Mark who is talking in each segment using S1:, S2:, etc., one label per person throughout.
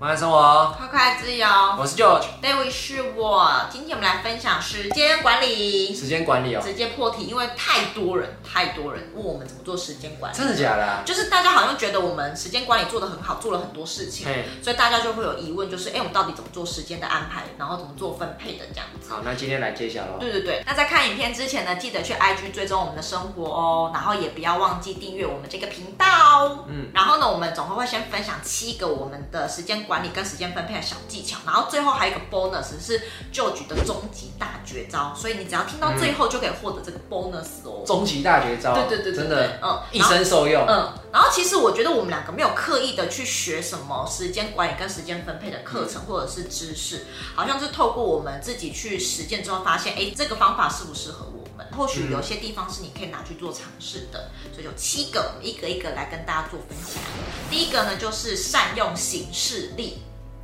S1: 慢生活，
S2: 自由。
S1: 我是 George，David
S2: 是我。今天我们来分享时间管理。
S1: 时间管理哦，
S2: 直接破题，因为太多人太多人问我们怎么做时间管理。
S1: 真的假的啊？
S2: 就是大家好像觉得我们时间管理做得很好，做了很多事情，所以大家就会有疑问，就是哎，我们到底怎么做时间的安排，然后怎么做分配的这样子。
S1: 好，那今天来揭晓喽。
S2: 对对对，那在看影片之前呢，记得去 IG 追踪我们的生活哦，然后也不要忘记订阅我们这个频道。嗯，然后呢，我们总会会先分享七个我们的时间管理跟时间分配的。小技巧，然后最后还有一个 bonus 是 George 的终极大绝招，所以你只要听到最后就可以获得这个 bonus 哦。
S1: 终极大绝招，
S2: 对对对，
S1: 真的，
S2: 嗯，
S1: 一生受用。
S2: 嗯，然后其实我觉得我们两个没有刻意的去学什么时间管理跟时间分配的课程或者是知识，好像是透过我们自己去实践之后发现，哎，这个方法适不适合我们？或许有些地方是你可以拿去做尝试的。所以有七个，一个一个来跟大家做分享。第一个呢，就是善用行事历。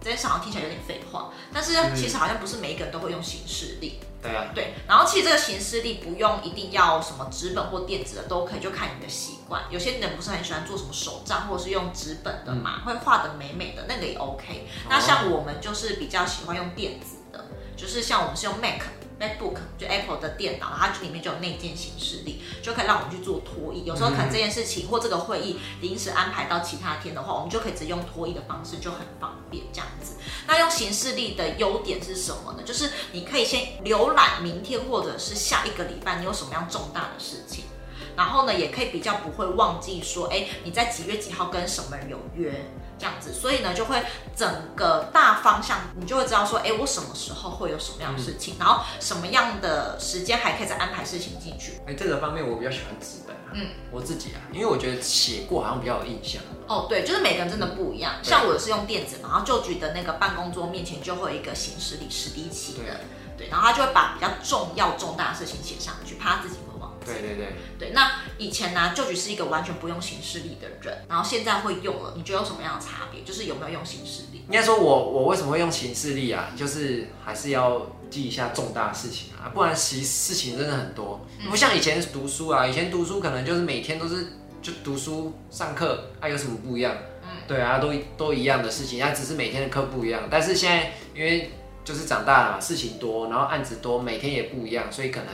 S2: 这些好像听起来有点废话，但是其实好像不是每一个人都会用行事历。
S1: 对啊，
S2: 对。然后其实这个行事历不用一定要什么纸本或电子的都可以，就看你的习惯。有些人不是很喜欢做什么手账，或者是用纸本的嘛，会画的美美的，那个也 OK。那像我们就是比较喜欢用电子的，就是像我们是用 Mac。MacBook 就 Apple 的电脑，它里面就有内建行事历，就可以让我们去做拖延。有时候可能这件事情或这个会议临时安排到其他天的话，我们就可以直接用拖延的方式，就很方便这样子。那用形式力的优点是什么呢？就是你可以先浏览明天或者是下一个礼拜你有什么样重大的事情，然后呢，也可以比较不会忘记说，哎，你在几月几号跟什么人有约。这样子，所以呢，就会整个大方向，你就会知道说，哎，我什么时候会有什么样的事情，嗯、然后什么样的时间还可以再安排事情进去。
S1: 哎，这个方面我比较喜欢纸本啊，嗯，我自己啊，因为我觉得写过好像比较有印象。
S2: 哦，对，就是每个人真的不一样。嗯、像我是用电子嘛，然后就举的那个办公桌面前就会有一个行事历，实体起的，对，对，然后他就会把比较重要重大的事情写上去，怕他自己。
S1: 对对对
S2: 对，那以前呢、啊，就只是一个完全不用行事力的人，然后现在会用了，你觉得有什么样的差别？就是有没有用行事力？
S1: 应该说我，我我为什么会用行事力啊？就是还是要记一下重大事情啊，不然其事情真的很多，不像以前读书啊，以前读书可能就是每天都是就读书上课，啊有什么不一样？嗯，对啊，都都一样的事情，啊只是每天的课不一样。但是现在因为就是长大了嘛，事情多，然后案子多，每天也不一样，所以可能。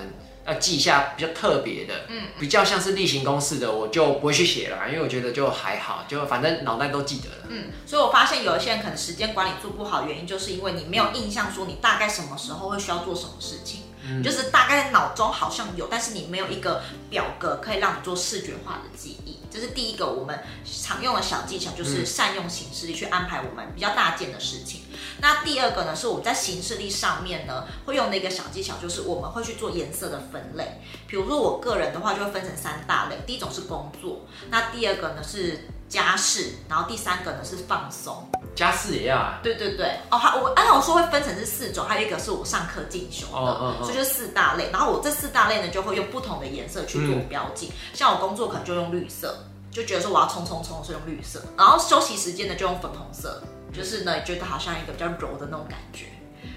S1: 要记一下比较特别的，嗯，比较像是例行公事的，我就不会去写了，因为我觉得就还好，就反正脑袋都记得了。
S2: 嗯，所以我发现有一些人可能时间管理做不好，原因就是因为你没有印象说你大概什么时候会需要做什么事情，嗯，就是大概脑中好像有，但是你没有一个表格可以让你做视觉化的记忆。这是第一个我们常用的小技巧，就是善用形式力去安排我们比较大件的事情。那第二个呢，是我们在行事历上面呢会用的一个小技巧，就是我们会去做颜色的分类。比如说我个人的话，就会分成三大类。第一种是工作，那第二个呢是家事，然后第三个呢是放松。
S1: 家事也要啊？对
S2: 对对。哦，好，我按照我说会分成是四种，还有一个是我上课进修的，哦哦哦，所以就是四大类。然后我这四大类呢，就会用不同的颜色去做标记。嗯、像我工作可能就用绿色，就觉得说我要冲冲冲，所以用绿色。然后休息时间呢，就用粉红色。就是呢，觉得好像一个比较柔的那种感觉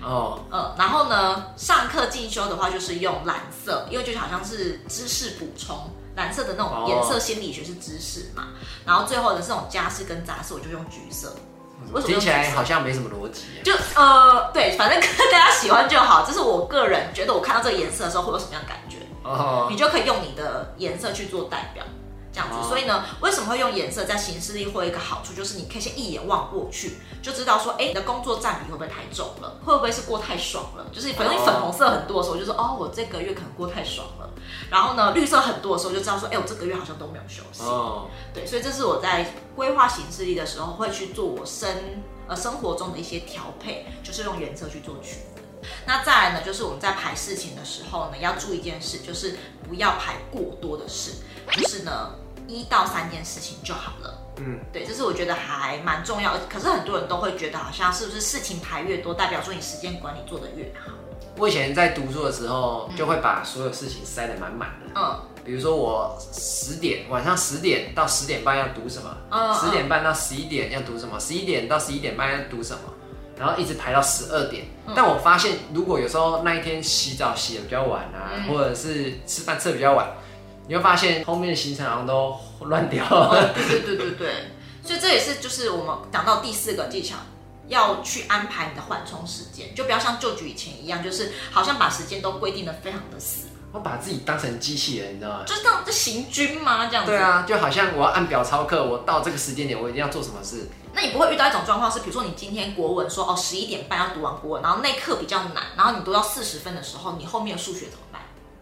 S2: 哦，嗯，然后呢，上课进修的话就是用蓝色，因为就好像是知识补充，蓝色的那种颜色心理学是知识嘛。然后最后的这种家事跟杂事，我就用橘色。
S1: 为什么听起来好像没什么逻辑啊？
S2: 就呃，对，反正大家喜欢就好。这是我个人觉得，我看到这个颜色的时候会有什么样的感觉？哦，你就可以用你的颜色去做代表。这样子，所以呢，为什么会用颜色在行事历？会有一个好处，就是你可以先一眼望过去，就知道说，哎，你的工作占比会不会太重了？会不会是过太爽了？就是反正你粉红色很多的时候，就说，哦，我这个月可能过太爽了。然后呢，绿色很多的时候，就知道说，哎，我这个月好像都没有休息。哦，对，所以这是我在规划行事历的时候会去做我生呃生活中的一些调配，就是用颜色去做区分。那再来呢，就是我们在排事情的时候呢，要注意一件事，就是不要排过多的事，就是呢。一到三件事情就好了。嗯，对，这是我觉得还蛮重要。可是很多人都会觉得，好像是不是事情排越多，代表说你时间管理做得越好？
S1: 我以前在读书的时候，就会把所有事情塞得满满的。嗯，比如说我十点晚上十点到十点半要读什么，嗯，十点半到十一点要读什么，十一点到十一点半要读什么，然后一直排到十二点。嗯，但我发现，如果有时候那一天洗澡洗得比较晚啊，嗯，或者是吃饭吃得比较晚。你会发现后面的行程好像都乱掉 了。
S2: 对对对对对，所以这也是就是我们讲到第四个技巧，要去安排你的缓冲时间，就不要像旧局以前一样，就是好像把时间都规定的非常的死。
S1: 我把自己当成机器人，你知道吗？
S2: 就是当这行军吗？这样子。
S1: 对啊，就好像我要按表操课，我到这个时间点，我一定要做什么事。
S2: 那你不会遇到一种状况是，比如说你今天国文说哦十一点半要读完国文，然后那课比较难，然后你读到四十分的时候，你后面的数学怎么办？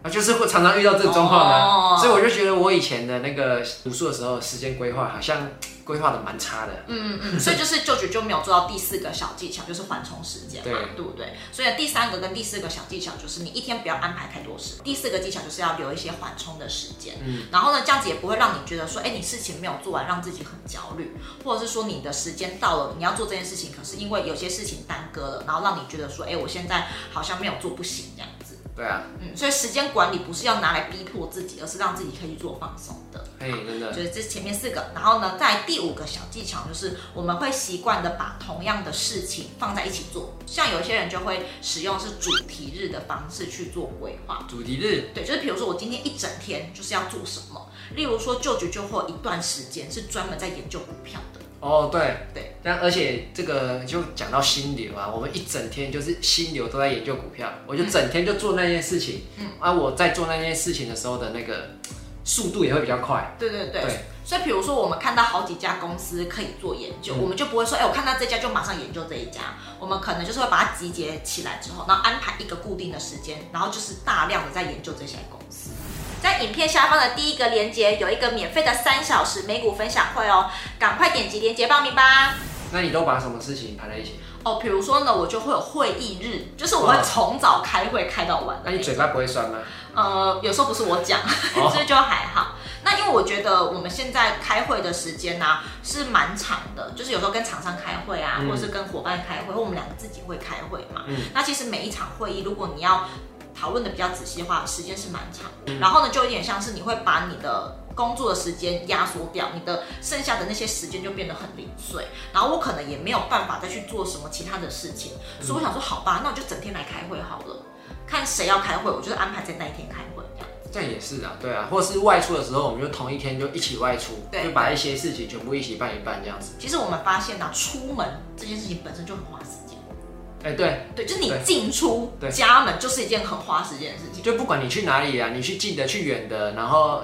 S1: 啊，就是会常常遇到这种状况呢，所以我就觉得我以前的那个读书的时候，时间规划好像。规划的蛮差的，
S2: 嗯嗯嗯，所以就是就局就没有做到第四个小技巧，就是缓冲时间嘛，对，对不对？所以第三个跟第四个小技巧就是你一天不要安排太多事，第四个技巧就是要留一些缓冲的时间，嗯，然后呢，这样子也不会让你觉得说，哎，你事情没有做完，让自己很焦虑，或者是说你的时间到了，你要做这件事情，可是因为有些事情耽搁了，然后让你觉得说，哎，我现在好像没有做不行这样子。
S1: 对啊，
S2: 嗯，所以时间管理不是要拿来逼迫自己，而是让自己可以去做放松的。
S1: 哎，真的，
S2: 就是这是前面四个，然后呢，在第五个小技巧就是我们会习惯的把同样的事情放在一起做，像有一些人就会使用是主题日的方式去做规划。
S1: 主题日，
S2: 对，就是比如说我今天一整天就是要做什么，例如说就局就会有一段时间是专门在研究股票的。
S1: 哦，对对，但而且这个就讲到心流啊，我们一整天就是心流都在研究股票，我就整天就做那件事情，嗯，啊，我在做那件事情的时候的那个速度也会比较快。
S2: 对对对，对。所以比如说我们看到好几家公司可以做研究，嗯、我们就不会说，哎，我看到这家就马上研究这一家，我们可能就是会把它集结起来之后，然后安排一个固定的时间，然后就是大量的在研究这些公司。在影片下方的第一个链接有一个免费的三小时美股分享会哦，赶快点击链接报名吧。
S1: 那你都把什么事情排在一起？
S2: 哦，比如说呢，我就会有会议日，就是我会从早开会开到晚。
S1: 那你嘴巴不会酸吗？
S2: 呃，有时候不是我讲，所以就还好。那因为我觉得我们现在开会的时间呢、啊、是蛮长的，就是有时候跟厂商开会啊，嗯、或者是跟伙伴开会，或我们两个自己会开会嘛。嗯。那其实每一场会议，如果你要讨论的比较仔细的话，时间是蛮长的。然后呢，就有点像是你会把你的工作的时间压缩掉，你的剩下的那些时间就变得很零碎。然后我可能也没有办法再去做什么其他的事情，所以我想说，好吧，那我就整天来开会好了。看谁要开会，我就安排在那一天开会
S1: 这样。也是啊，对啊，或者是外出的时候，我们就同一天就一起外出，对，就把一些事情全部一起办一办这样子。
S2: 其实我们发现呢、啊，出门这件事情本身就很花时间。
S1: 哎，欸、对
S2: 对，就是你进出家门就是一件很花时间的事情。
S1: 就不管你去哪里啊，你去近的去远的，然后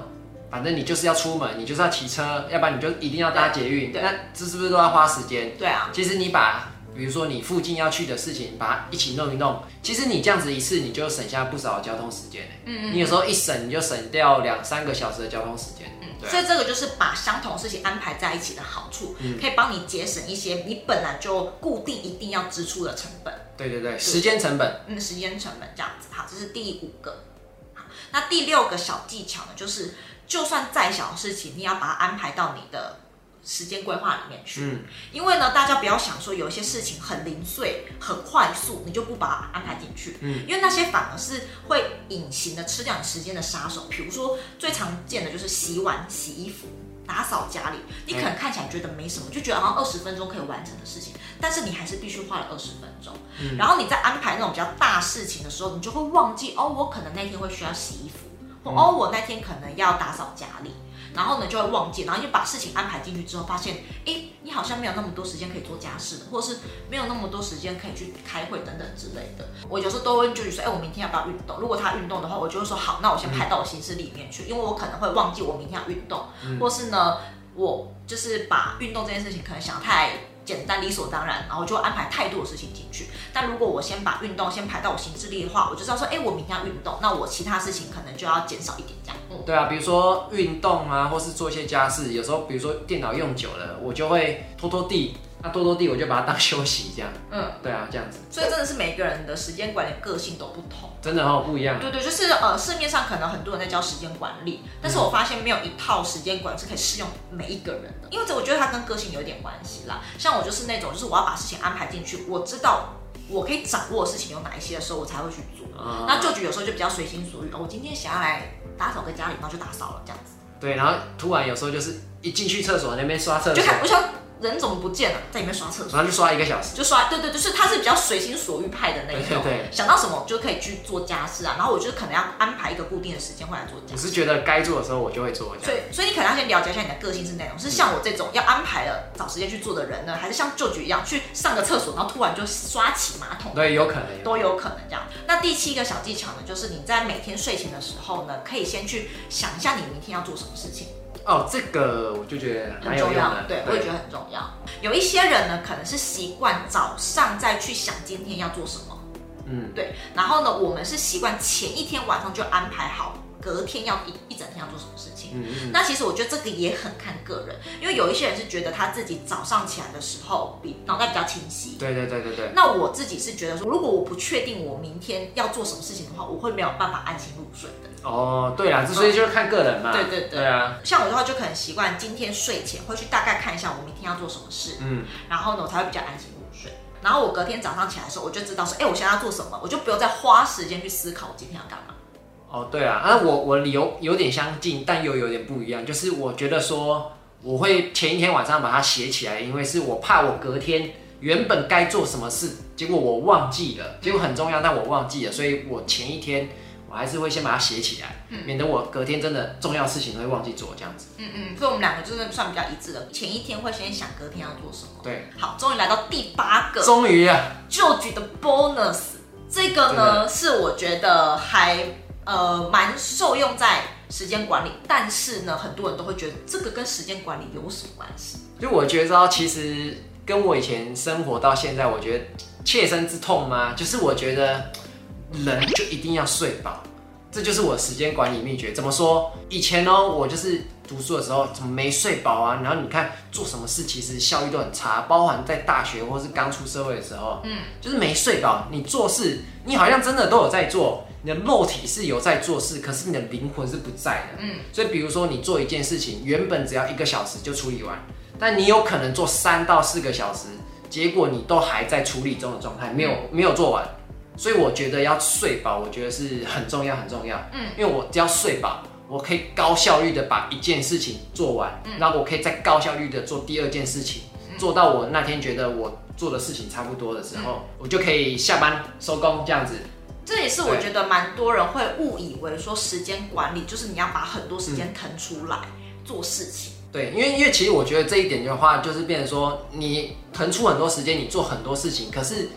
S1: 反正你就是要出门，你就是要骑车，要不然你就一定要搭捷运。对，那这是不是都要花时间？
S2: 对啊。
S1: 其实你把，比如说你附近要去的事情，把它一起弄一弄，其实你这样子一次，你就省下不少交通时间。嗯，嗯。你有时候一省，你就省掉两三个小时的交通时间。
S2: 对所以这个就是把相同的事情安排在一起的好处，嗯、可以帮你节省一些你本来就固定一定要支出的成本。
S1: 对对对，对时间成本。
S2: 嗯，时间成本这样子。好，这是第五个。好，那第六个小技巧呢，就是就算再小的事情，你要把它安排到你的。时间规划里面去，嗯，因为呢，大家不要想说有一些事情很零碎、很快速，你就不把它安排进去，嗯，因为那些反而是会隐形的吃掉你时间的杀手。比如说最常见的就是洗碗、洗衣服、打扫家里，你可能看起来觉得没什么，就觉得好像二十分钟可以完成的事情，但是你还是必须花了二十分钟。嗯，然后你在安排那种比较大事情的时候，你就会忘记哦，我可能那天会需要洗衣服，或哦，我那天可能要打扫家里。然后呢，就会忘记，然后就把事情安排进去之后，发现，哎，你好像没有那么多时间可以做家事，或是没有那么多时间可以去开会等等之类的。我有时候都会问舅舅说，哎，我明天要不要运动？如果他运动的话，我就会说好，那我先排到我行事里面去，因为我可能会忘记我明天要运动，或是呢，我就是把运动这件事情可能想太简单理所当然，然后就安排太多的事情进去。但如果我先把运动先排到我行事历的话，我就知道说，哎，我明天要运动，那我其他事情可能就要减少一点这样。嗯，
S1: 对啊，比如说运动啊，或是做一些家事，有时候比如说电脑用久了，我就会拖拖地。那多多地，我就把它当 休息这样。嗯，对啊，这样子。
S2: 所以真的是每个人的时间管理个性都不同，
S1: 真的哦，不一样。
S2: 对对，就是呃，市面上可能很多人在教时间管理，但是我发现没有一套时间管理是可以适用每一个人的，因为这我觉得它跟个性有点关系啦。像我就是那种，就是我要把事情安排进去，我知道我可以掌握的事情有哪一些的时候，我才会去做。嗯、那就局有时候就比较随心所欲，我今天想要来打扫个家里，然后就打扫了这样子。
S1: 对，然后突然有时候就是一进去厕所那边刷厕所，
S2: 就看我想。人怎么不见了？在里面刷厕所，
S1: 然后就刷一个小时，
S2: 就刷，对对，就是他是比较随心所欲派的那一
S1: 种，对
S2: 想到什么就可以去做家事啊。然后我就可能要安排一个固定的时间会来做家事。
S1: 我是觉得该做的时候我就会做，
S2: 所以所以你可能要先了解一下你的个性是哪种，是像我这种要安排了找时间去做的人呢，还是像舅舅一样去上个厕所，然后突然就刷起马桶？
S1: 对，有可能，
S2: 都有可能这样。那第七个小技巧呢，就是你在每天睡前的时候呢，可以先去想一下你明天要做什么事情。
S1: 哦，这个我就觉得很重要，
S2: 对，我也觉得很重要。有一些人呢，可能是习惯早上再去想今天要做什么，嗯，对。然后呢，我们是习惯前一天晚上就安排好，隔天要一一整天要做什么事情。嗯嗯。那其实我觉得这个也很看个人，因为有一些人是觉得他自己早上起来的时候比脑袋比较清晰。
S1: 对对对对对。
S2: 那我自己是觉得说，如果我不确定我明天要做什么事情的话，我会没有办法安心入睡的。
S1: 哦，对啦，这所以就是看个人嘛。
S2: 对对对，
S1: 对啊。
S2: 像我的话，就可能习惯今天睡前会去大概看一下我明天要做什么事，嗯，然后呢，我才会比较安心入睡。然后我隔天早上起来的时候，我就知道说，哎，我现在要做什么，我就不用再花时间去思考我今天要干嘛。
S1: 哦，对啊，啊，我我理由有点相近，但又有点不一样，就是我觉得说，我会前一天晚上把它写起来，因为是我怕我隔天原本该做什么事，结果我忘记了，结果很重要，但我忘记了，所以我前一天。我还是会先把它写起来，嗯，免得我隔天真的重要事情会忘记做这样子。
S2: 嗯嗯，所以我们两个就是算比较一致的，前一天会先想隔天要做什么。
S1: 对，
S2: 好，终于来到第八个，
S1: 终于啊，
S2: 就局的 bonus，这个呢是我觉得还呃蛮受用在时间管理，但是呢很多人都会觉得这个跟时间管理有什么关系？
S1: 就我觉得其实跟我以前生活到现在，我觉得切身之痛吗？就是我觉得。人就一定要睡饱，这就是我时间管理秘诀。怎么说？以前呢，我就是读书的时候怎么没睡饱啊？然后你看做什么事其实效率都很差，包含在大学或是刚出社会的时候，嗯，就是没睡饱。你做事，你好像真的都有在做，你的肉体是有在做事，可是你的灵魂是不在的。嗯，所以比如说你做一件事情，原本只要一个小时就处理完，但你有可能做三到四个小时，结果你都还在处理中的状态，没有没有做完。所以我觉得要睡饱，我觉得是很重要很重要。嗯，因为我只要睡饱，我可以高效率的把一件事情做完，嗯，然后我可以再高效率的做第二件事情，嗯，做到我那天觉得我做的事情差不多的时候，嗯，我就可以下班收工这样子。
S2: 这也是我觉得蛮多人会误以为说时间管理就是你要把很多时间腾出来做事情。
S1: 嗯，对，因为因为其实我觉得这一点的话，就是变成说你腾出很多时间，你做很多事情，可是。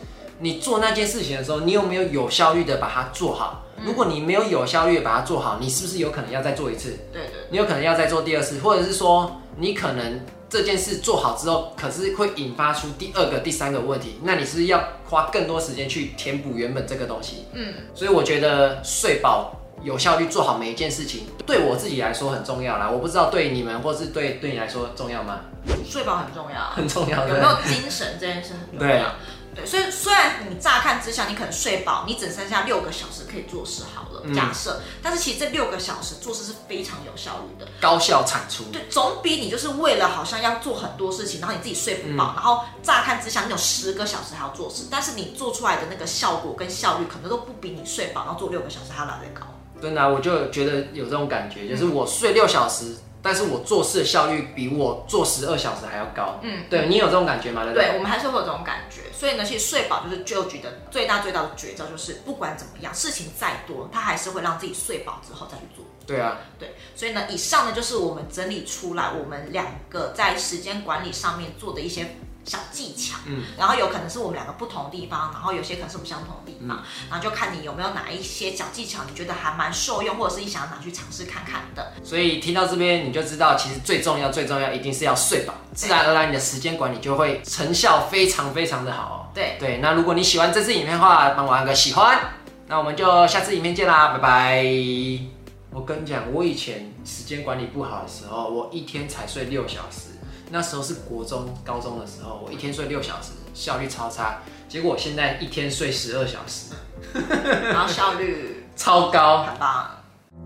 S1: 你做那件事情的时候，你有没有有效率的把它做好？如果你没有有效率的把它做好，你是不是有可能要再做一次？
S2: 对对。
S1: 你有可能要再做第二次，或者是说你可能这件事做好之后，可是会引发出第二个、第三个问题，那你是不是要花更多时间去填补原本这个东西？嗯。所以我觉得睡饱、有效率做好每一件事情，对我自己来说很重要啦。我不知道对你们或是对对你来说重要吗？
S2: 睡饱很重要，
S1: 很重要。
S2: 有没有精神这件事很重要。对。所以虽然你乍看之下你可能睡饱，你只剩下六个小时可以做事好了，假设，嗯，但是其实这六个小时做事是非常有效率的，
S1: 高效产出。
S2: 对，总比你就是为了好像要做很多事情，然后你自己睡不饱，嗯，然后乍看之下你有十个小时还要做事，但是你做出来的那个效果跟效率可能都不比你睡饱然后做六个小时还要来得高。
S1: 真的啊，我就觉得有这种感觉，就是我睡六小时。但是我做事的效率比我做十二小时还要高。嗯，对，你有这种感觉吗？对，
S2: 对，我们还是会有这种感觉。所以呢，其实睡饱就是 George 的最大最大的绝招，就是不管怎么样，事情再多，他还是会让自己睡饱之后再去做。
S1: 对啊，
S2: 对。所以呢，以上呢就是我们整理出来我们两个在时间管理上面做的一些。小技巧，嗯，然后有可能是我们两个不同的地方，然后有些可能是我们相同的地方，嗯，然后就看你有没有哪一些小技巧，你觉得还蛮受用，或者是你想要拿去尝试看看的。
S1: 所以听到这边你就知道，其实最重要、最重要一定是要睡饱，自然而然你的时间管理就会成效非常非常的好。
S2: 对
S1: 对，那如果你喜欢这支影片的话，帮我按个喜欢，那我们就下次影片见啦，拜拜。我跟你讲，我以前时间管理不好的时候，我一天才睡六小时。那时候是国中、高中的时候，我一天睡六小时，效率超差。结果我现在一天睡十二小时，
S2: 然后效率
S1: 超高，
S2: 很棒。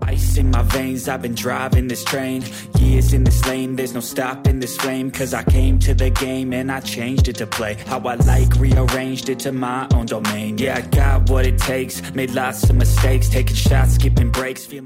S3: Ice in my veins, I've been driving this train. Years in this lane, there's no stopping this flame. Cause I came to the game and I changed it to play. How I like, rearranged it to my own domain. Yeah, I got what it takes, made lots of mistakes, taking shots, skipping breaks, feeling.